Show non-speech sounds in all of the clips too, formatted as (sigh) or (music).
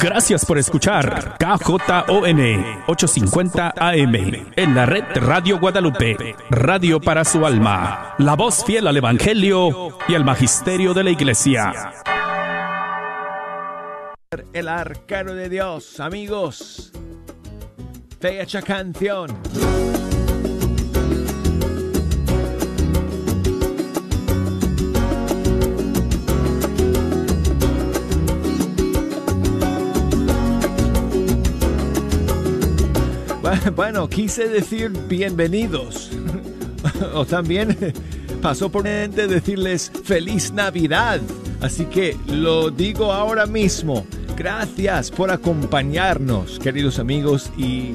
Gracias por escuchar KJON 850 AM en la red Radio Guadalupe, radio para su alma, la voz fiel al Evangelio y al Magisterio de la Iglesia. El arcano de Dios, amigos. Fecha canción. (laughs) Bueno, quise decir bienvenidos. (laughs) o también (laughs) pasó por mente decirles feliz Navidad. Así que lo digo ahora mismo. Gracias por acompañarnos, queridos amigos, y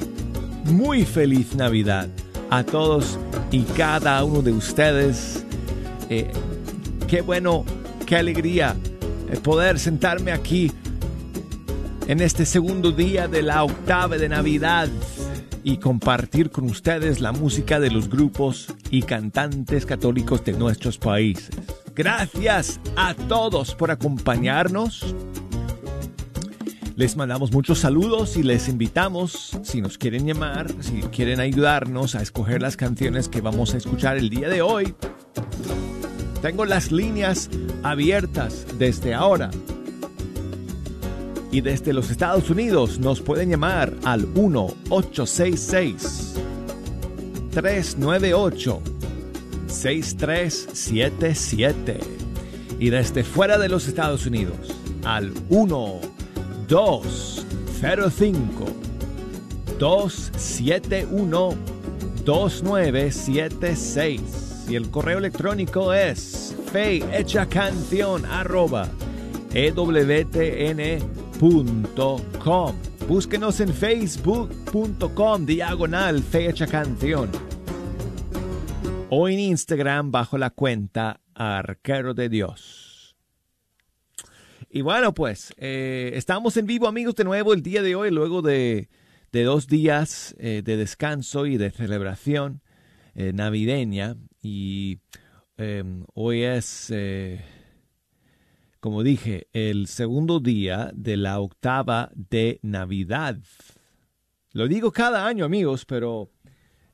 muy feliz Navidad a todos y cada uno de ustedes. Eh, qué bueno, qué alegría eh, poder sentarme aquí en este segundo día de la octava de Navidad y compartir con ustedes la música de los grupos y cantantes católicos de nuestros países. Gracias a todos por acompañarnos. Les mandamos muchos saludos y les invitamos, si nos quieren llamar, si quieren ayudarnos a escoger las canciones que vamos a escuchar el día de hoy. Tengo las líneas abiertas desde ahora y desde los Estados Unidos nos pueden llamar al 1-866-398-6377. Y desde fuera de los Estados Unidos al 1-205-271-2976. Y el correo electrónico es fehechacanción arroba ewtn Búsquenos en facebook.com diagonal fecha canción o en Instagram bajo la cuenta Arquero de Dios. Y bueno, pues eh, estamos en vivo amigos de nuevo el día de hoy, luego de, dos días eh, de descanso y de celebración eh, navideña. Y hoy es como dije, el segundo día de la octava de Navidad. Lo digo cada año, amigos, pero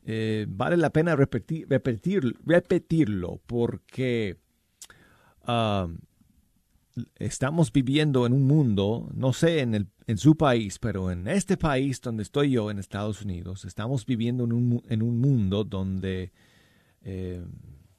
eh, vale la pena repetir, repetir, repetirlo porque ah, estamos viviendo en un mundo, no sé en, el, en, su país, pero en este país donde estoy yo, en Estados Unidos, estamos viviendo en un, en un mundo donde eh,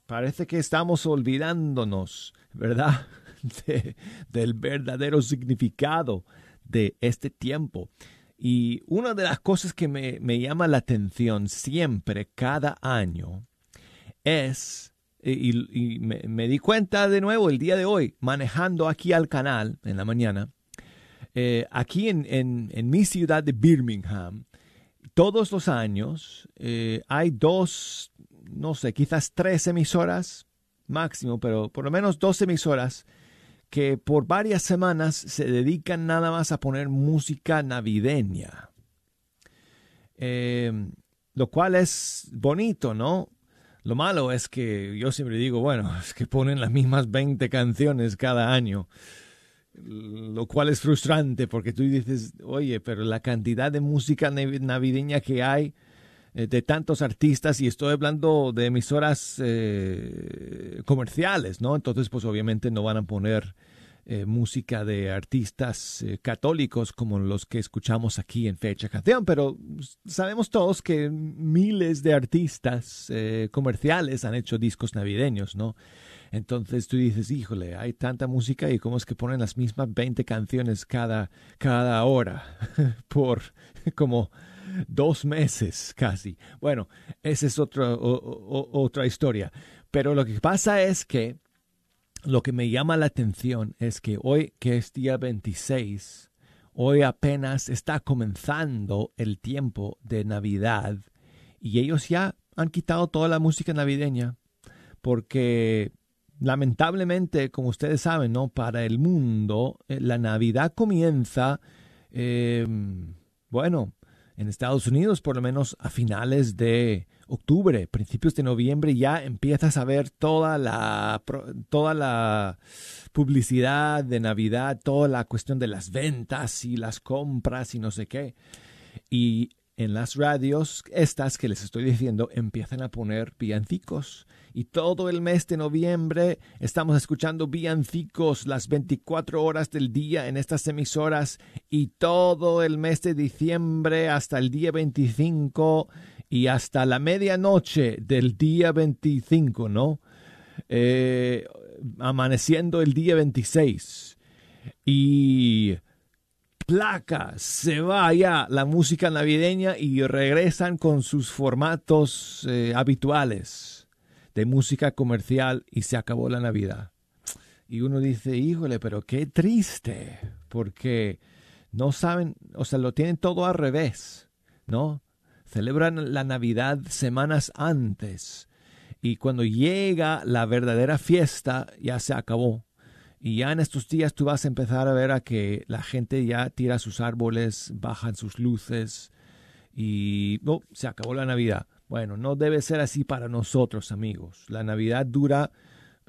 parece que estamos olvidándonos, ¿verdad? (laughs) del verdadero significado de este tiempo. Y una de las cosas que me, llama la atención siempre, cada año, es, y, me, di cuenta de nuevo el día de hoy, manejando aquí al canal en la mañana, eh, aquí en, en, mi ciudad de Birmingham, todos los años eh, hay dos, no sé, quizás tres emisoras máximo, pero por lo menos dos emisoras que por varias semanas se dedican nada más a poner música navideña. Em, lo cual es bonito, ¿no? Lo malo es que yo siempre digo, bueno, (laughs) es que ponen las mismas 20 canciones cada año, lo cual es frustrante porque tú dices, oye, pero la cantidad de música navideña que hay de tantos artistas y estoy hablando de emisoras eh, comerciales, ¿no? Entonces, pues obviamente no van a poner eh, música de artistas católicos como los que escuchamos aquí en Fecha Canción, pero sabemos todos que miles de artistas comerciales han hecho discos navideños, ¿no? Entonces tú dices, híjole, hay tanta música y cómo es que ponen las mismas 20 canciones cada, cada hora (laughs) por como dos meses casi. Bueno, esa es otra, otra historia. Pero lo que pasa es que lo que me llama la atención es que hoy, que es día 26, hoy apenas está comenzando el tiempo de Navidad y ellos ya han quitado toda la música navideña porque lamentablemente, como ustedes saben, ¿no? Para el mundo, eh, la Navidad comienza, eh, bueno, en Estados Unidos, por lo menos a finales de octubre, principios de noviembre, ya empiezas a ver toda la, toda la publicidad de Navidad, toda la cuestión de las ventas y las compras y no sé qué. Y en las radios, estas que les estoy diciendo, empiezan a poner villancicos. Y todo el mes de noviembre estamos escuchando villancicos las 24 horas del día en estas emisoras. Y todo el mes de diciembre hasta el día 25 y hasta la medianoche del día 25, ¿no? Eh, amaneciendo el día 26. Y placa, se va ya la música navideña y regresan con sus formatos eh, habituales de música comercial y se acabó la Navidad. Y uno dice, híjole, pero qué triste, porque no saben, o sea, lo tienen todo al revés, ¿no? Celebran la Navidad semanas antes y cuando llega la verdadera fiesta ya se acabó. Y ya en estos días tú vas a empezar a ver a que la gente ya tira sus árboles, bajan sus luces y no, se acabó la Navidad. Bueno, no debe ser así para nosotros, amigos. La Navidad dura,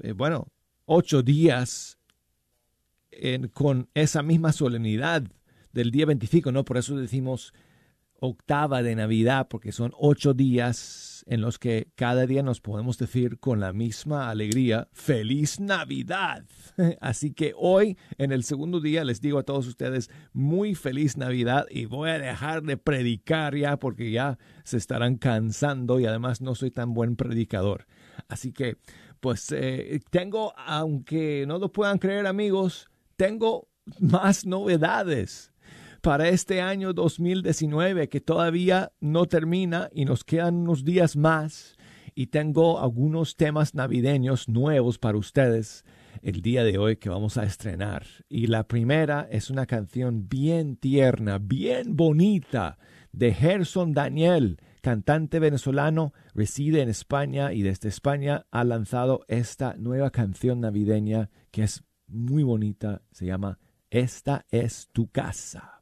eh, bueno, ocho días con esa misma solemnidad del día 25, ¿no? Por eso decimos octava de Navidad, porque son ocho días en los que cada día nos podemos decir con la misma alegría, feliz Navidad. (laughs) Así que hoy, en el segundo día, les digo a todos ustedes, muy feliz Navidad y voy a dejar de predicar ya porque ya se estarán cansando y además no soy tan buen predicador. Así que, pues, eh, tengo, aunque no lo puedan creer amigos, tengo más novedades para este año 2019 que todavía no termina y nos quedan unos días más y tengo algunos temas navideños nuevos para ustedes el día de hoy que vamos a estrenar. Y la primera es una canción bien tierna, bien bonita de Gerson Daniel, cantante venezolano, reside en España y desde España ha lanzado esta nueva canción navideña que es muy bonita, se llama Esta es tu casa.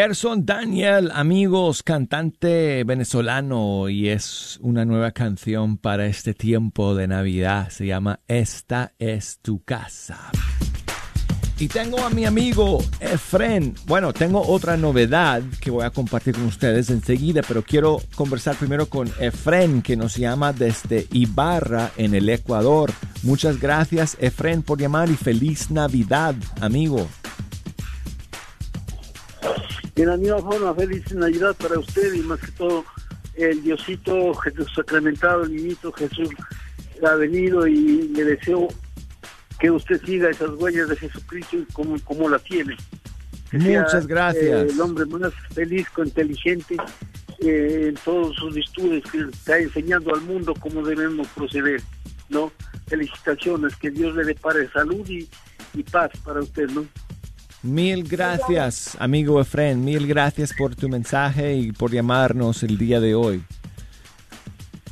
Gerson Daniel, amigos, cantante venezolano y es una nueva canción para este tiempo de Navidad. Se llama Esta es tu casa. Y tengo a mi amigo Efren. Bueno, tengo otra novedad que voy a compartir con ustedes enseguida, pero quiero conversar primero con Efren, que nos llama desde Ibarra, en el Ecuador. Muchas gracias, Efren, por llamar y feliz Navidad, amigo. En la misma forma, feliz Navidad para usted y más que todo el Diosito Jesús sacramentado, el niñito Jesús ha venido y le deseo que usted siga esas huellas de Jesucristo como, como la tiene. Muchas gracias. el hombre más feliz, inteligente eh, en todos sus estudios, que está enseñando al mundo cómo debemos proceder, ¿no? Felicitaciones, que Dios le depare salud y, y paz para usted, ¿no? Mil gracias, amigo Efren. Mil gracias por tu mensaje y por llamarnos el día de hoy.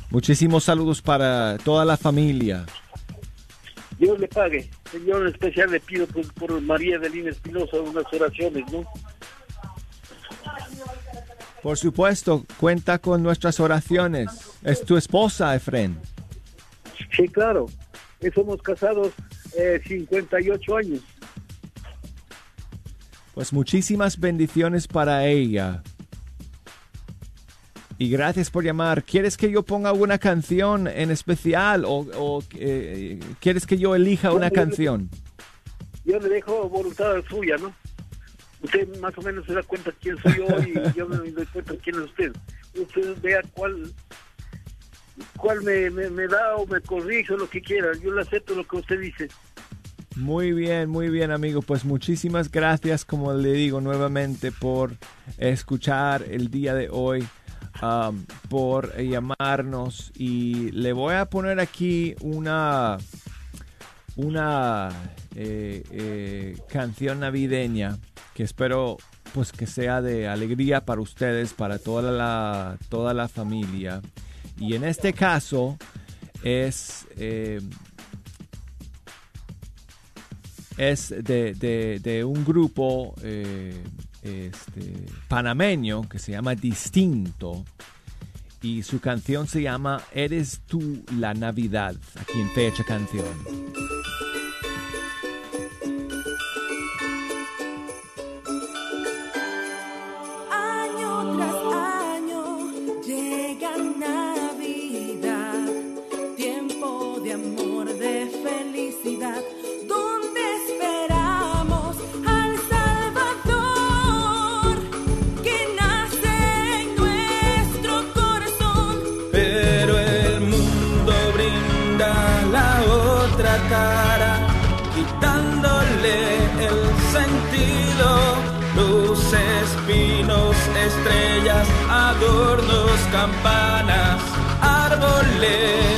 Muchísimos saludos para toda la familia. Dios le pague. Señor, en especial le pido por, María Delina Espinosa unas oraciones, ¿no? Por supuesto, cuenta con nuestras oraciones. Es tu esposa, Efren. Sí, claro. Somos casados eh, 58 años. Pues muchísimas bendiciones para ella. Y gracias por llamar. ¿Quieres que yo ponga una canción en especial o, eh, quieres que yo elija una canción? Yo le dejo voluntad suya, ¿no? Usted más o menos se da cuenta quién soy yo y (laughs) yo me doy cuenta quién es usted. Usted vea cuál cuál me, me da o me corrige o lo que quiera. Yo le acepto lo que usted dice. Muy bien, muy bien amigo. Pues muchísimas gracias, como le digo nuevamente, por escuchar el día de hoy, um, por llamarnos y le voy a poner aquí una, una eh, eh, canción navideña que espero pues que sea de alegría para ustedes, para toda la, toda la familia. Y en este caso es... Eh, es de, un grupo eh, este, panameño que se llama Distinto y su canción se llama Eres tú la Navidad, aquí en Fecha Canción. Campanas, árboles,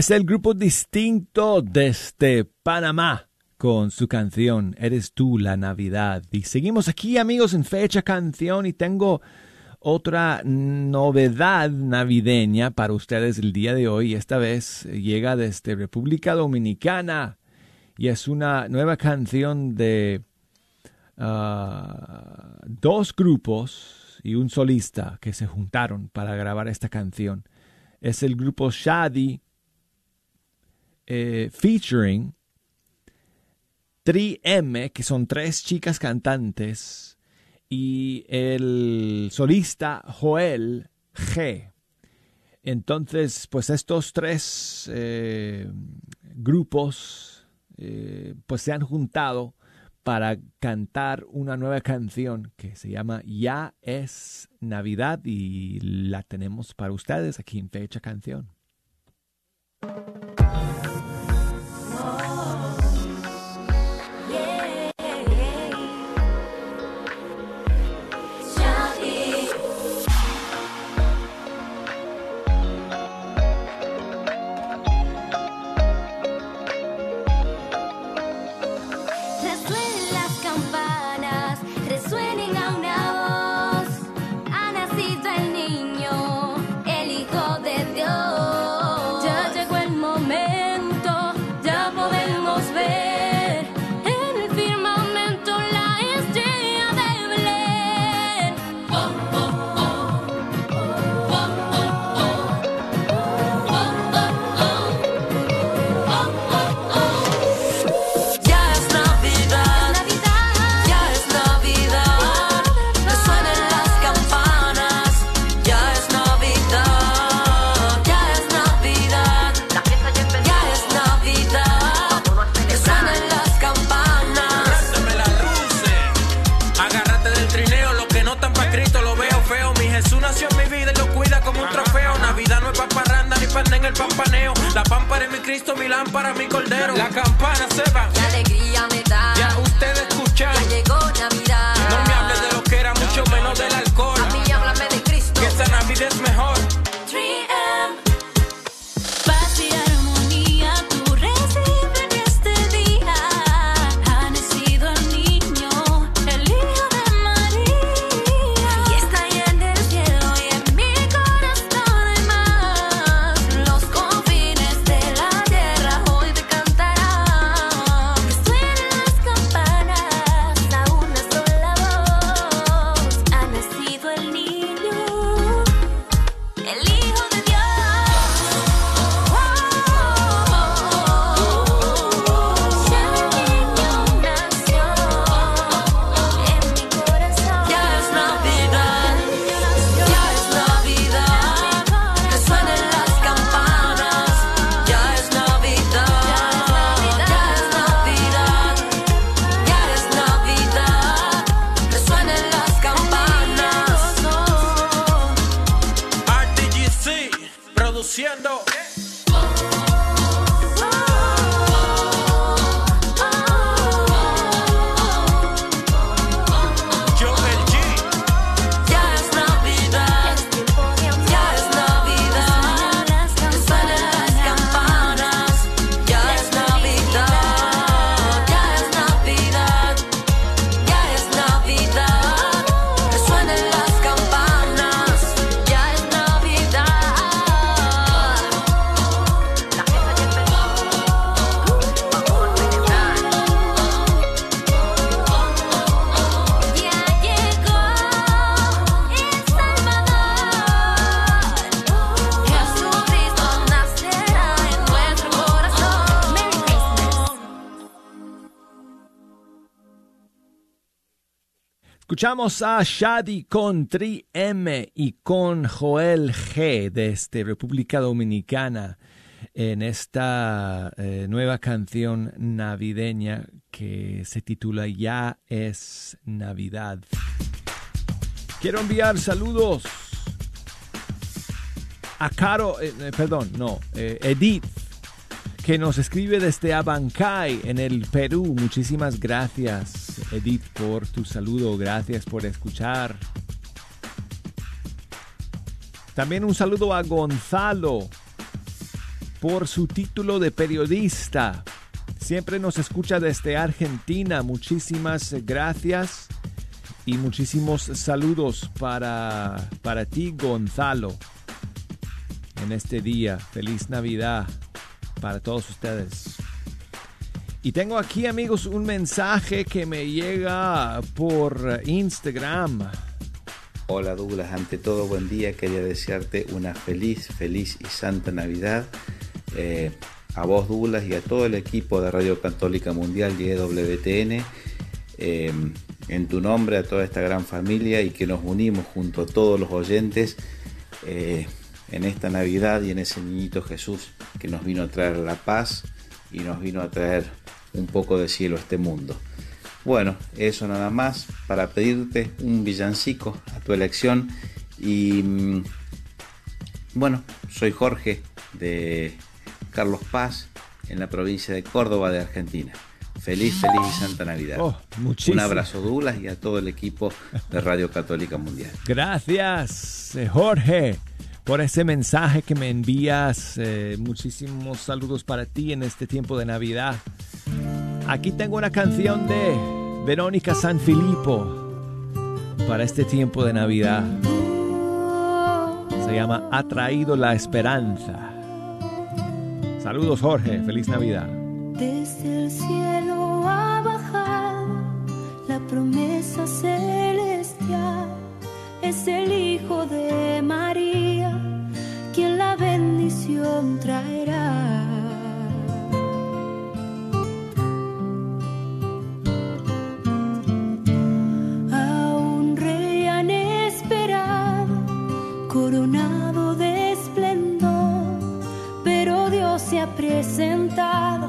Es el grupo distinto desde Panamá con su canción Eres tú la Navidad. Y seguimos aquí amigos en fecha canción y tengo otra novedad navideña para ustedes el día de hoy. Esta vez llega desde República Dominicana y es una nueva canción de ah, dos grupos y un solista que se juntaron para grabar esta canción. Es el grupo Shadi eh, featuring 3M, que son tres chicas cantantes, y el solista Joel G. Entonces, pues estos tres eh, grupos eh, pues se han juntado para cantar una nueva canción que se llama Ya es Navidad y la tenemos para ustedes aquí en Fecha Canción. pampaneo. La pampa de mi Cristo, mi lámpara, mi cordero. La campana se va. La alegría me da. produciendo. Escuchamos a Shadi con Tri M y con Joel G desde República Dominicana en esta eh, nueva canción navideña que se titula Ya es Navidad. Quiero enviar saludos a Caro, eh, eh, perdón, no, Edith que nos escribe desde Abancay, en el Perú. Muchísimas gracias, Edith, por tu saludo. Gracias por escuchar. También un saludo a Gonzalo, por su título de periodista. Siempre nos escucha desde Argentina. Muchísimas gracias y muchísimos saludos para, para ti, Gonzalo, en este día. Feliz Navidad para todos ustedes. Y tengo aquí, amigos, un mensaje que me llega por Instagram. Hola Douglas, ante todo buen día, quería desearte una feliz, feliz y santa Navidad. Eh, a vos Douglas y a todo el equipo de Radio Católica Mundial y EWTN, eh, en tu nombre a toda esta gran familia y que nos unimos junto a todos los oyentes eh, en esta Navidad y en ese niñito Jesús que nos vino a traer la paz y nos vino a traer un poco de cielo a este mundo. Bueno, eso nada más para pedirte un villancico a tu elección y mm, bueno, soy Jorge de Carlos Paz en la provincia de Córdoba de Argentina. Feliz, feliz y santa Navidad. Oh, un abrazo Douglas y a todo el equipo de Radio Católica Mundial. Gracias, eh, Jorge, por ese mensaje que me envías. Eh, muchísimos saludos para ti en este tiempo de Navidad. Aquí tengo una canción de Verónica Sanfilippo para este tiempo de Navidad. Se llama Ha traído la esperanza. Saludos Jorge, feliz Navidad. Desde el cielo ha bajado la promesa celestial. Es el Hijo de María bendición traerá. coronado de esplendor, pero Dios se ha presentado,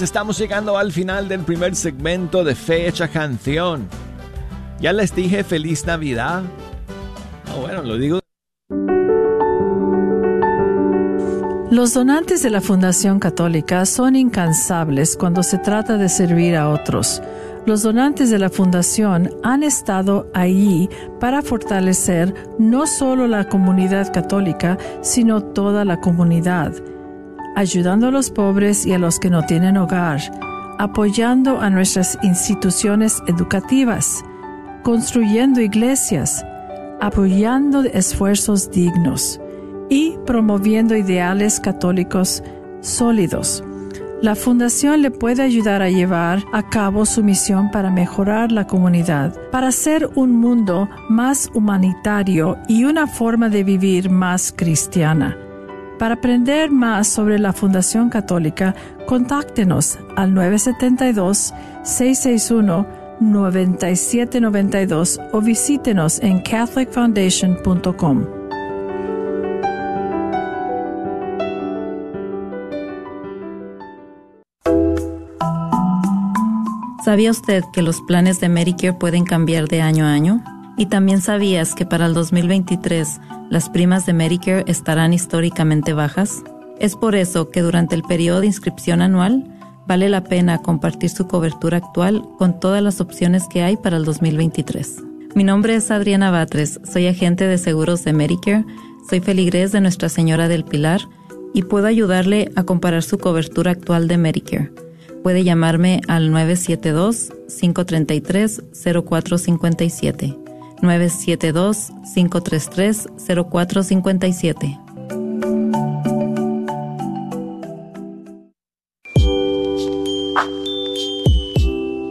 Estamos llegando al final del primer segmento de Fecha Canción. Ya les dije feliz Navidad. Bueno, lo digo Los donantes de la Fundación Católica son incansables cuando se trata de servir a otros. Los donantes de la Fundación han estado allí para fortalecer no solo la comunidad católica, sino toda la comunidad, ayudando a los pobres y a los que no tienen hogar, apoyando a nuestras instituciones educativas, construyendo iglesias, apoyando esfuerzos dignos y promoviendo ideales católicos sólidos. La Fundación le puede ayudar a llevar a cabo su misión para mejorar la comunidad, para hacer un mundo más humanitario y una forma de vivir más cristiana. Para aprender más sobre la Fundación Católica, contáctenos al 972-661-9792 o visítenos en catholicfoundation.com. ¿Sabía usted que los planes de Medicare pueden cambiar de año a año? ¿Y también sabías que para el 2023 las primas de Medicare estarán históricamente bajas? Es por eso que durante el periodo de inscripción anual vale la pena compartir su cobertura actual con todas las opciones que hay para el 2023. Mi nombre es Adriana Batres, soy agente de seguros de Medicare, soy feligrés de Nuestra Señora del Pilar y puedo ayudarle a comparar su cobertura actual de Medicare puede llamarme al 972-533-0457. 972-533-0457.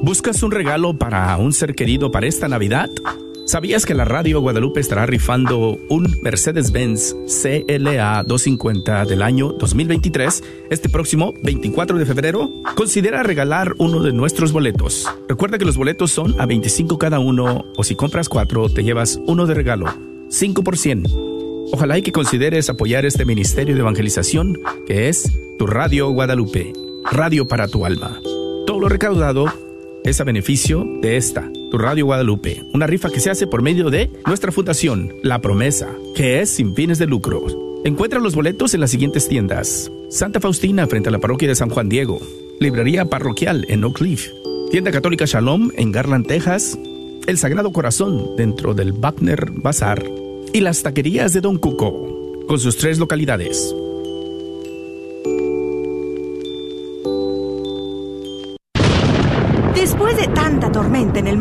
¿Buscas un regalo para un ser querido para esta Navidad? ¿Sabías que la Radio Guadalupe estará rifando un Mercedes-Benz CLA 250 del año 2023 este próximo 24 de febrero? Considera regalar uno de nuestros boletos. Recuerda que los boletos son a 25 cada uno o si compras cuatro te llevas uno de regalo, 5 por 100. Ojalá y que consideres apoyar este ministerio de evangelización que es tu Radio Guadalupe, radio para tu alma. Todo lo recaudado es a beneficio de esta Radio Guadalupe, una rifa que se hace por medio de nuestra fundación, La Promesa, que es sin fines de lucro. Encuentra los boletos en las siguientes tiendas. Santa Faustina frente a la parroquia de San Juan Diego, Librería Parroquial en Oak Cliff, Tienda Católica Shalom en Garland, Texas, El Sagrado Corazón dentro del Wagner Bazar y las taquerías de Don Cuco, con sus tres localidades.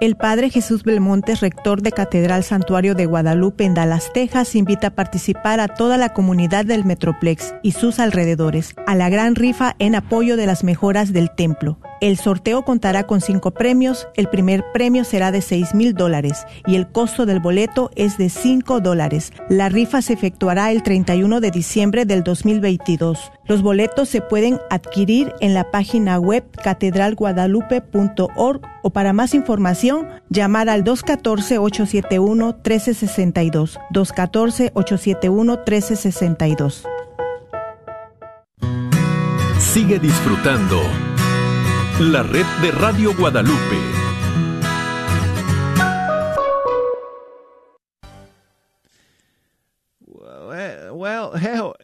El Padre Jesús Belmontes, rector de Catedral Santuario de Guadalupe en Dallas, Texas, invita a participar a toda la comunidad del Metroplex y sus alrededores a la gran rifa en apoyo de las mejoras del templo. El sorteo contará con cinco premios. El primer premio será de seis mil dólares y el costo del boleto es de cinco dólares. La rifa se efectuará el 31 de diciembre del 2022. Los boletos se pueden adquirir en la página web catedralguadalupe.org o para más información llamar al 214-871-1362. 214-871-1362. Sigue disfrutando la red de Radio Guadalupe.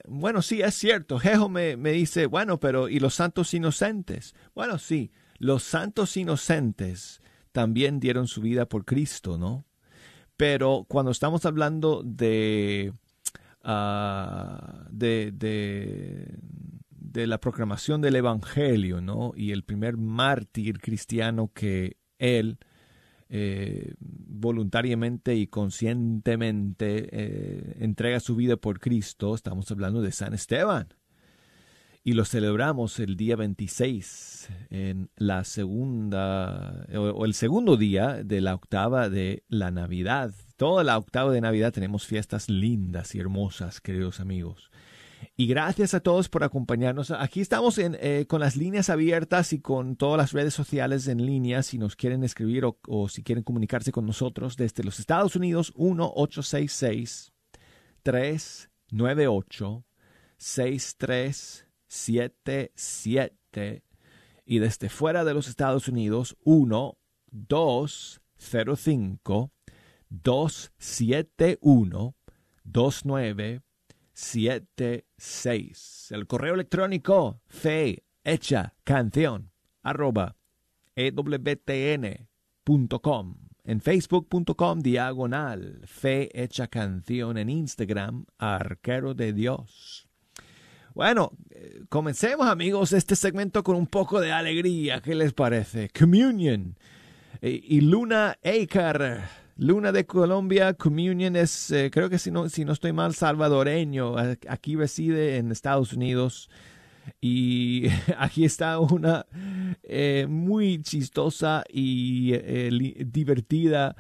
bueno, sí, es cierto. Jejo me, me dice, bueno, pero ¿y los santos inocentes? Bueno, sí, los santos inocentes también dieron su vida por Cristo, ¿no? Pero cuando estamos hablando de, uh, de, de, de la proclamación del Evangelio, ¿no? Y el primer mártir cristiano que él eh, voluntariamente y conscientemente eh, entrega su vida por Cristo, estamos hablando de San Esteban. Y lo celebramos el día 26, en la segunda, o el segundo día de la octava de la Navidad. Toda la octava de Navidad tenemos fiestas lindas y hermosas, queridos amigos. Y gracias a todos por acompañarnos. Aquí estamos en, eh, con las líneas abiertas y con todas las redes sociales en línea. Si nos quieren escribir o, o si quieren comunicarse con nosotros desde los Estados Unidos, 1-866-398-6377. Y desde fuera de los Estados Unidos, 1-205-271-2976. El correo electrónico fe hecha canción arroba ewtn.com. En facebook.com diagonal fe hecha canción. En Instagram arquero de Dios. Bueno, eh, comencemos amigos este segmento con un poco de alegría. ¿Qué les parece? Communion eh, y Luna Acar. Luna de Colombia, Communion es, eh, creo que si no, si no estoy mal, salvadoreño. Aquí reside en Estados Unidos. Y (laughs) aquí está una eh, muy chistosa y eh, divertida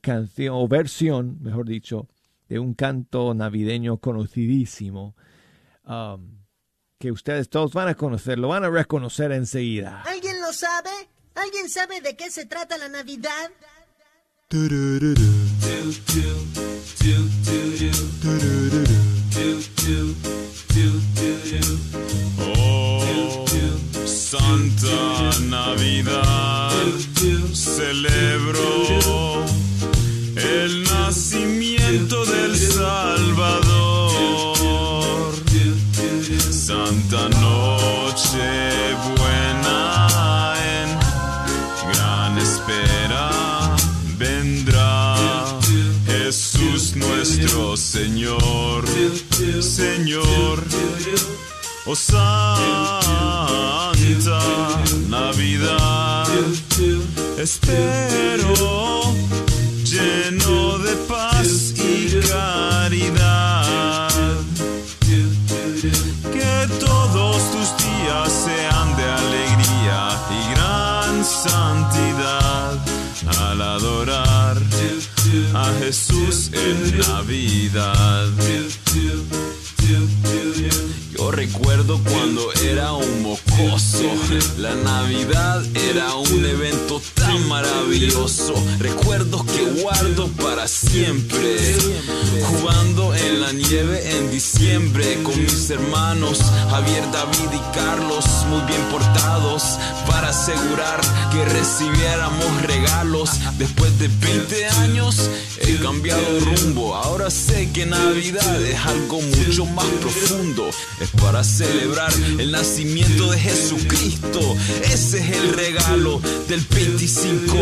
canción, o versión, mejor dicho, de un canto navideño conocidísimo. um, que ustedes todos van a conocer, lo van a reconocer enseguida. ¿Alguien lo sabe? ¿Alguien sabe de qué se trata la Navidad? Santa Navidad, celebro el nacimiento del Salvador. Señor, Señor. Oh Santa Navidad, espero lleno de paz y caridad. Que todos tus días sean de alegría y gran santidad al adorar a Jesús en Navidad. Recuerdo cuando era un mocoso, la Navidad era un evento tan maravilloso. Recuerdos que guardo para siempre. Jugando en la nieve en diciembre con mis hermanos Javier, David y Carlos, muy bien portados para asegurar que recibiéramos regalos. Después de 20 años he cambiado rumbo. Ahora sé que Navidad es algo mucho más profundo. Para celebrar el nacimiento de Jesucristo. Ese es el regalo del 25.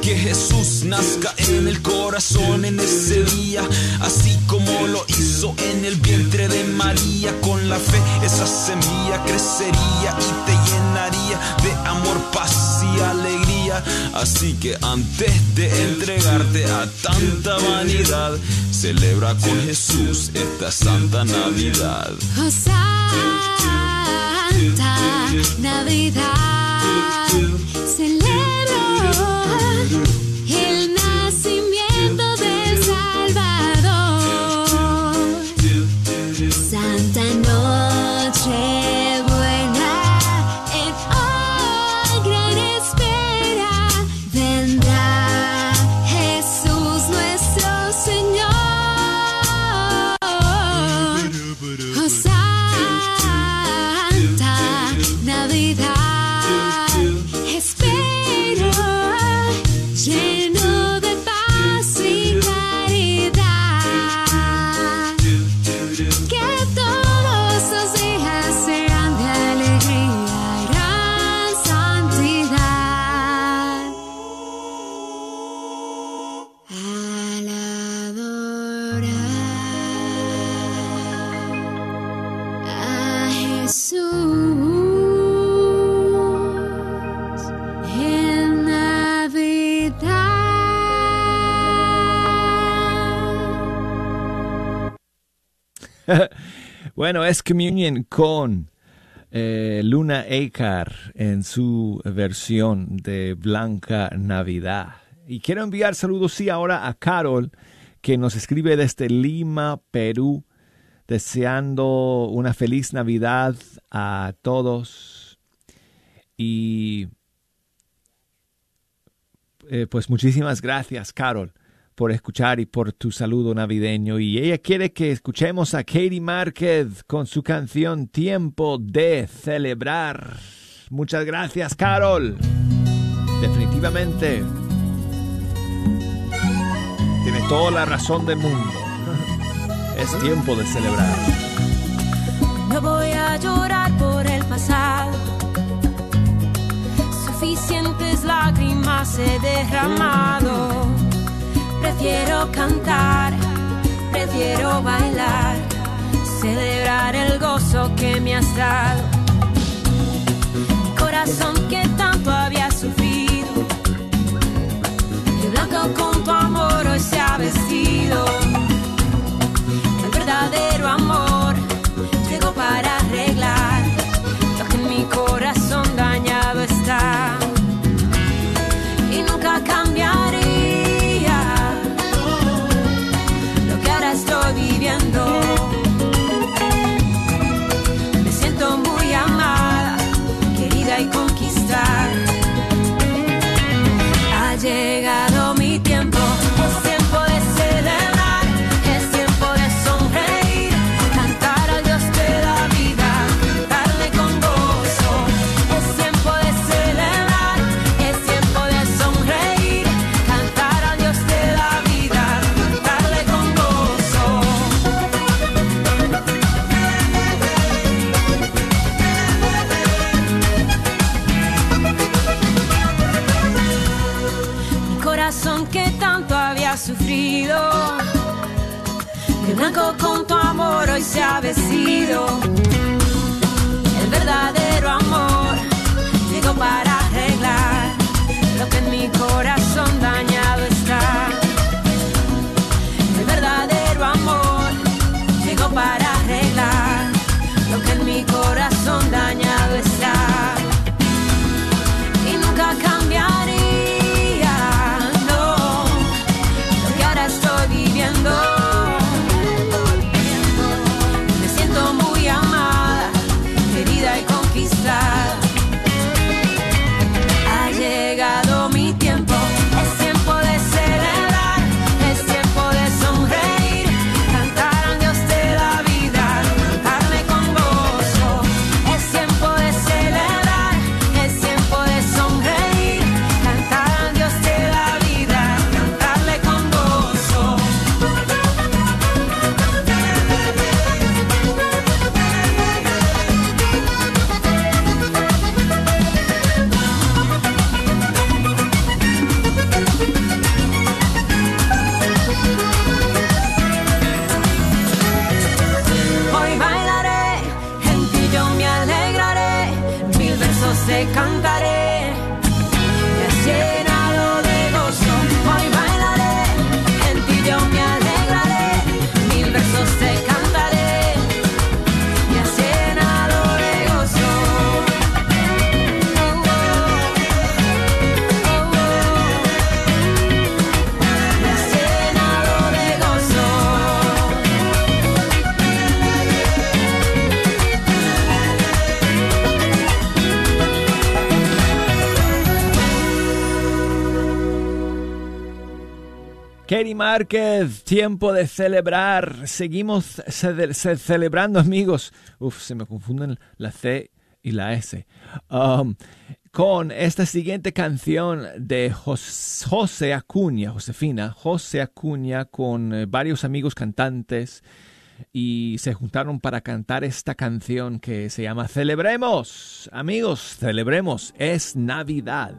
Que Jesús nazca en el corazón en ese día. Así como lo hizo en el vientre de María. Con la fe esa semilla crecería y te llenaría de amor, paz y alegría. Así que antes de entregarte a tanta vanidad, celebra con Jesús esta santa Navidad. Oh, Santa Navidad, bueno, es Communion con eh, Luna Acar en su versión de Blanca Navidad. Y quiero enviar saludos, sí, ahora a Carol, que nos escribe desde Lima, Perú. deseando una feliz Navidad a todos y eh, pues muchísimas gracias, Carol, por escuchar y por tu saludo navideño. Y ella quiere que escuchemos a Katie Márquez con su canción Tiempo de Celebrar. Muchas gracias, Carol. Definitivamente. Tiene toda la razón del mundo. (laughs) Es tiempo de celebrar. No voy a llorar por el pasado. Suficientes lágrimas he derramado. Prefiero cantar, prefiero bailar, celebrar el gozo que me has dado. Corazón que tanto había sufrido, de blanco con tu amor hoy se ha vestido. El verdadero se ha vestido. El verdadero amor llegó para Márquez, tiempo de celebrar. Seguimos ce- ce- celebrando, amigos. Uf, se me confunden la C y la S. Um, con esta siguiente canción de Jos- José Acuña, Josefina, José Acuña, con eh, varios amigos cantantes y se juntaron para cantar esta canción que se llama Celebremos. Amigos, celebremos. Es Navidad.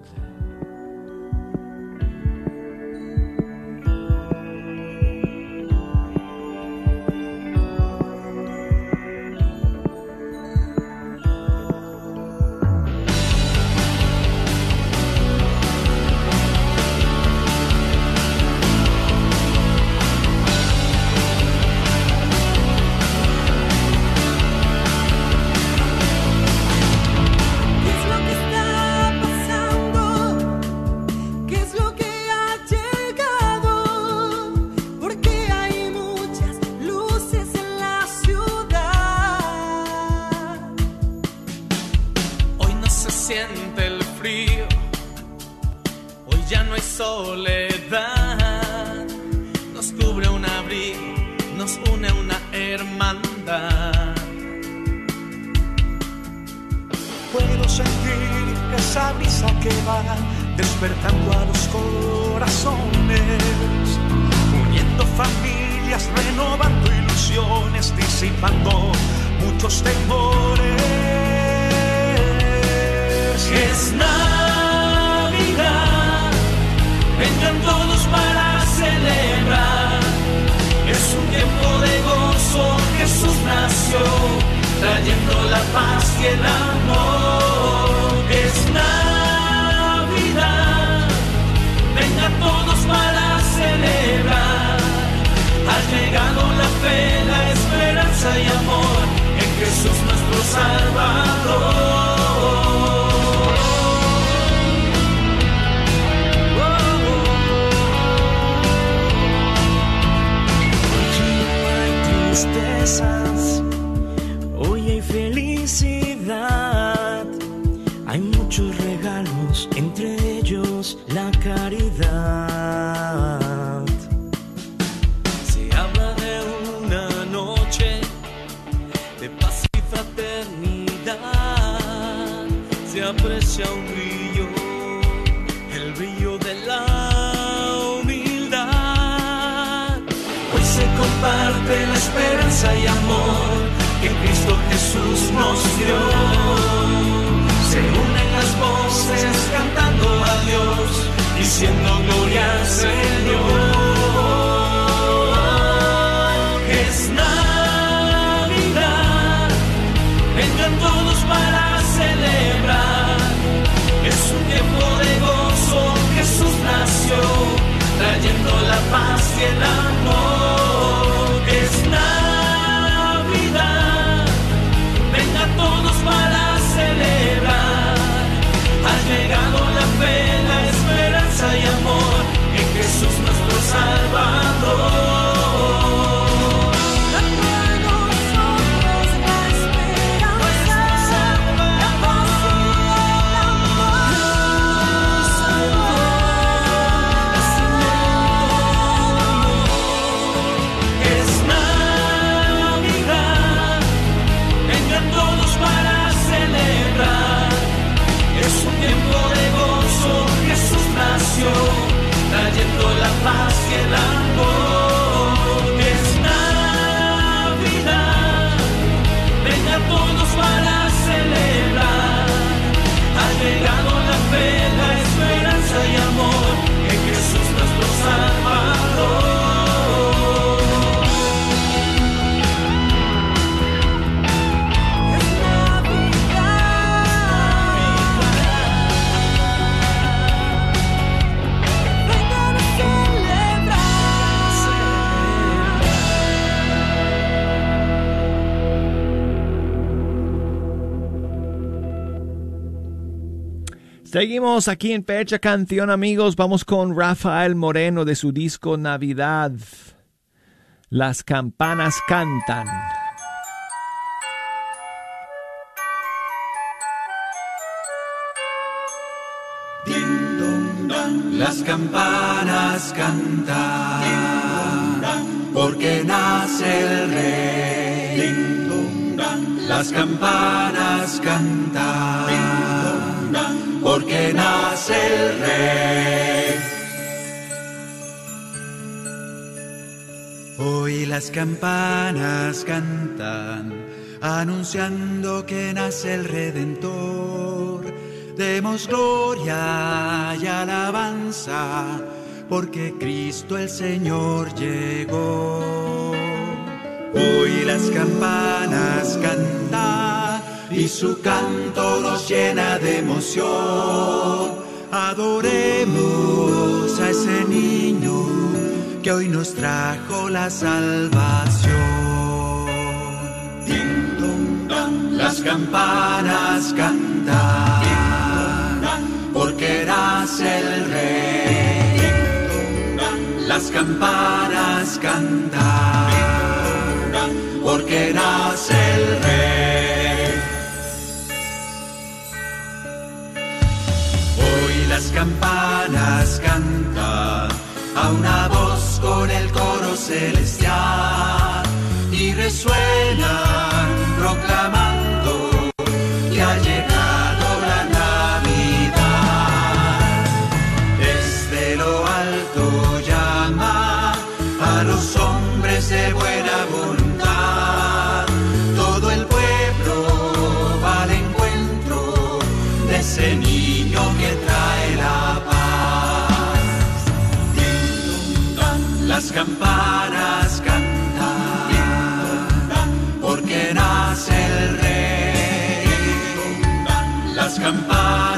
Seguimos aquí en Fecha Canción, amigos. Vamos con Rafael Moreno de su disco Navidad. Las campanas cantan. Las campanas cantan porque nace el rey. Las campanas cantan porque nace el rey. Hoy las campanas cantan anunciando que nace el Redentor. Demos gloria y alabanza porque Cristo el Señor llegó. Hoy las campanas cantan y su canto nos llena de emoción. Adoremos a ese niño que hoy nos trajo la salvación. Ding, dong, dong, Las campanas cantan porque nace el rey. Las campanas cantan porque nace celestial y resuena. Campana.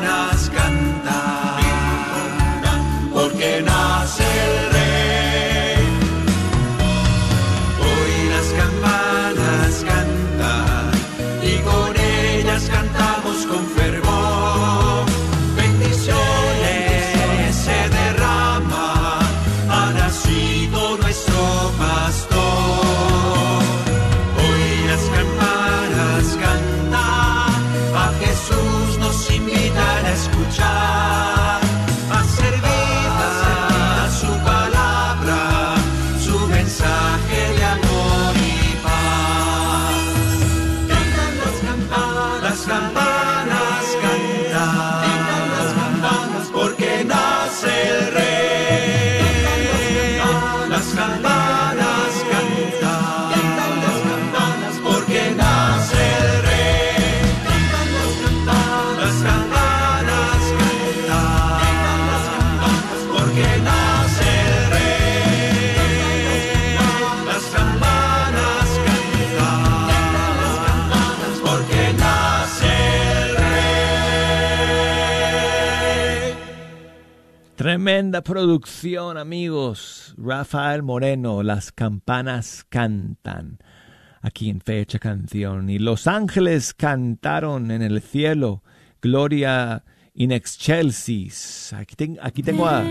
Tremenda producción, amigos. Rafael Moreno, Las campanas cantan. Aquí en fecha canción. Y los ángeles cantaron en el cielo. Gloria in excelsis. Aquí, ten, aquí tengo a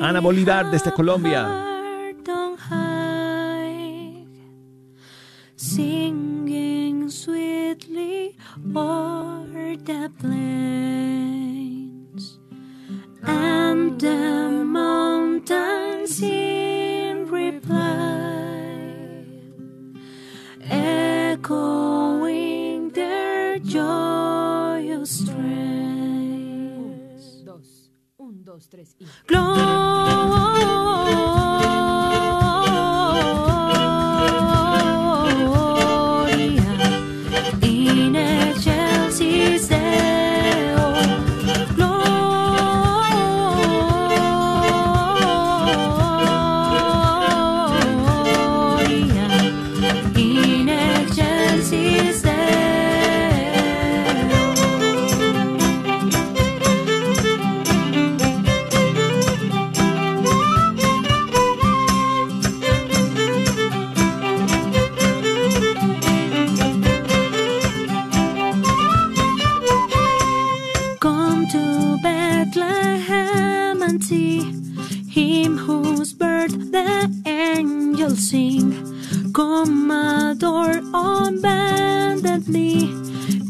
Ana Bolívar desde Colombia. and the mountains in reply, echoing their Come to Bethlehem and see him whose birth the angels sing. Come adore abundantly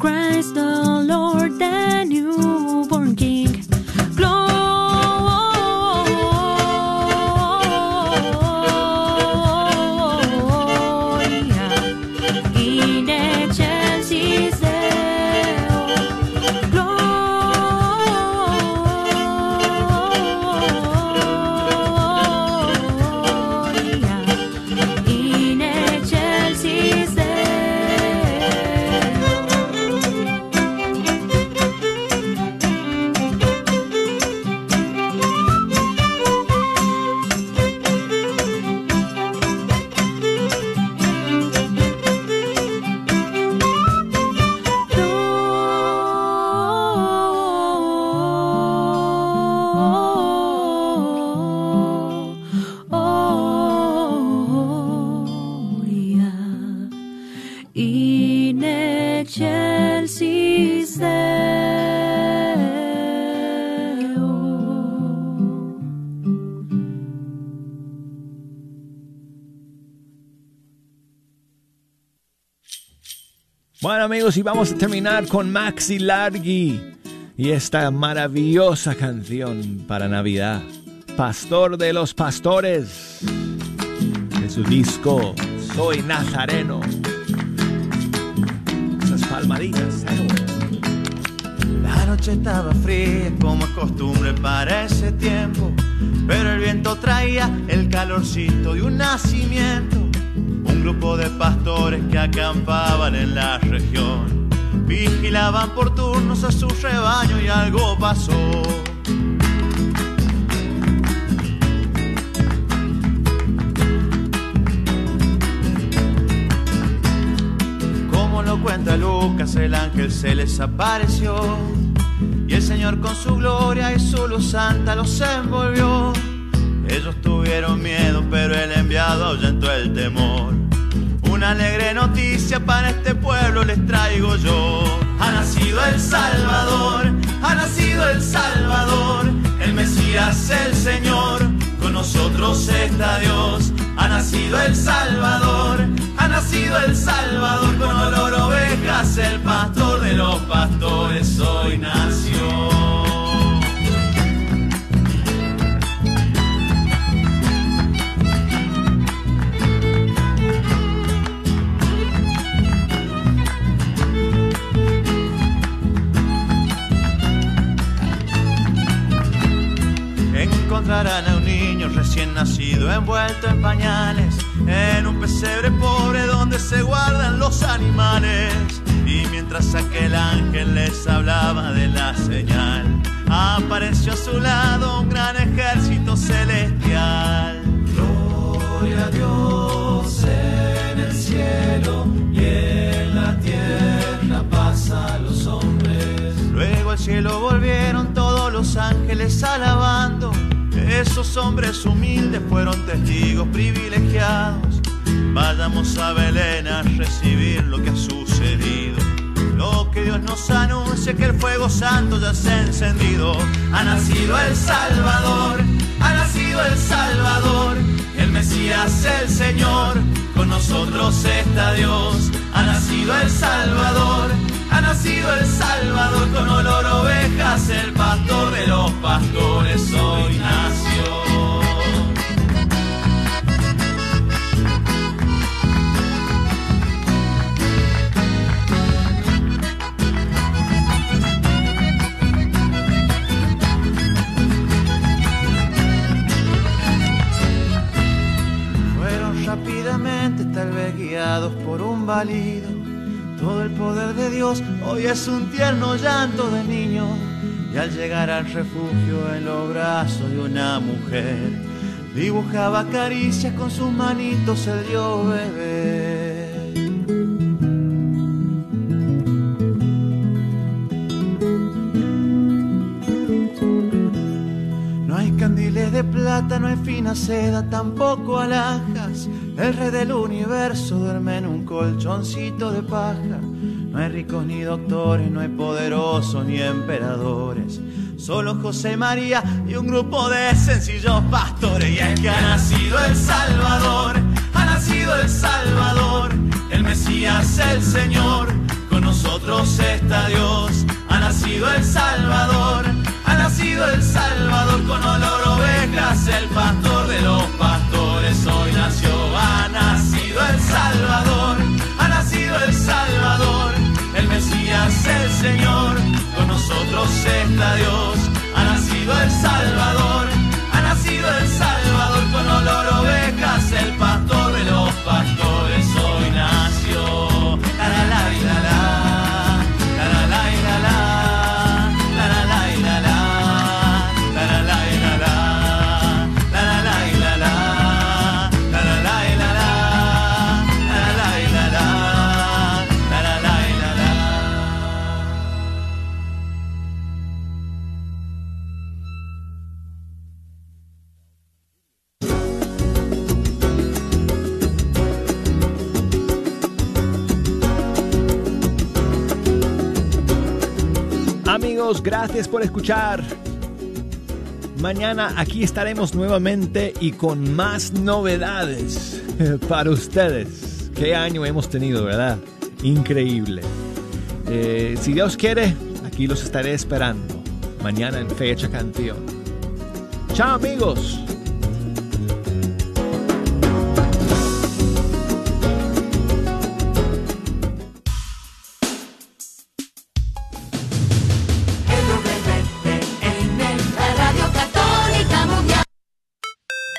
Christ the Lord, the new amigos, y vamos a terminar con Maxi Largi y esta maravillosa canción para Navidad, Pastor de los Pastores, de su disco Soy Nazareno. Esas palmaditas. ¿eh? La noche estaba fría, como es costumbre para ese tiempo, pero el viento traía el calorcito de un nacimiento Grupo de pastores que acampaban en la región, vigilaban por turnos a su rebaño y algo pasó. Como lo cuenta Lucas, el ángel se les apareció. Y el Señor con su gloria y su luz santa los envolvió. Ellos tuvieron miedo, pero el enviado ahuyentó el temor. Una alegre noticia para este pueblo les traigo yo. Ha nacido el Salvador, ha nacido el Salvador, el Mesías, el Señor, con nosotros está Dios. Ha nacido el Salvador, ha nacido el Salvador, con olor ovejas, el pastor de los pastores hoy nació. Encontrarán a un niño recién nacido envuelto en pañales, en un pesebre pobre donde se guardan los animales. Y mientras aquel ángel les hablaba de la señal, apareció a su lado un gran ejército celestial. Gloria a Dios en el cielo y en la tierra pasa a los hombres. Luego al cielo volvieron todos los ángeles alabando. Esos hombres humildes fueron testigos privilegiados. Vayamos a Belén a recibir lo que ha sucedido. Lo que Dios nos anuncia que el fuego santo ya se ha encendido. Ha nacido el Salvador, ha nacido el Salvador, el Mesías, el Señor. Con nosotros está Dios. Ha nacido el Salvador, ha nacido el Salvador con olor ovejas, el pastor de los pastores hoy nació. Fueron rápidamente, tal vez guiados por un válido. Todo el poder de Dios hoy es un tierno llanto de niño. Y al llegar al refugio en los brazos de una mujer, dibujaba caricias con sus manitos el Dios bebé. No hay candiles de plata, no hay fina seda, tampoco alhajas. El rey del universo duerme en un colchoncito de paja. No hay ricos ni doctores, no hay poderosos ni emperadores. Solo José María y un grupo de sencillos pastores. Y es que ha nacido el Salvador, ha nacido el Salvador, el Mesías, el Señor. Con nosotros está Dios, ha nacido el Salvador, ha nacido el Salvador con olor ovejas, el pastor de los pastores hoy nació. Ha nacido el Salvador, el Mesías, el Señor. Con nosotros está Dios, ha nacido el Salvador, gracias por escuchar. Mañana aquí estaremos nuevamente y con más novedades (laughs) para ustedes. Qué año hemos tenido, ¿verdad? Increíble. Eh, si Dios quiere, aquí los estaré esperando. Mañana en Fecha Canción. Chao amigos.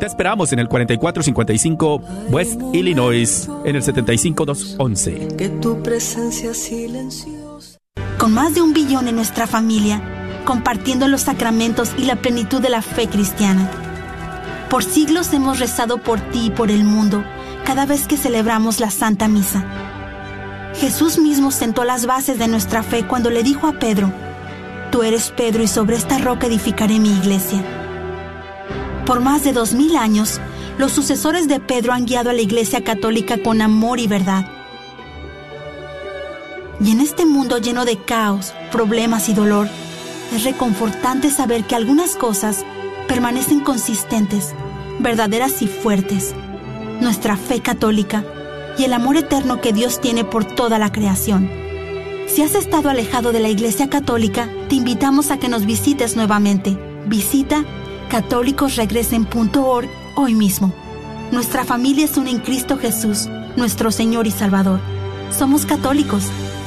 Te esperamos en el 4455 West Illinois, en el 75211. Que tu presencia silenciosa. Con más de un billón en nuestra familia, compartiendo los sacramentos y la plenitud de la fe cristiana. Por siglos hemos rezado por ti y por el mundo cada vez que celebramos la Santa Misa. Jesús mismo sentó las bases de nuestra fe cuando le dijo a Pedro, Tú eres Pedro y sobre esta roca edificaré mi iglesia. Por más de dos mil años, los sucesores de Pedro han guiado a la Iglesia Católica con amor y verdad. Y en este mundo lleno de caos, problemas y dolor, es reconfortante saber que algunas cosas permanecen consistentes, verdaderas y fuertes. Nuestra fe católica y el amor eterno que Dios tiene por toda la creación. Si has estado alejado de la Iglesia Católica, te invitamos a que nos visites nuevamente. Visita católicosregresen.org hoy mismo. Nuestra familia es una en Cristo Jesús, nuestro Señor y Salvador. Somos católicos.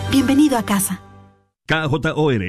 Bienvenido a casa. KJOR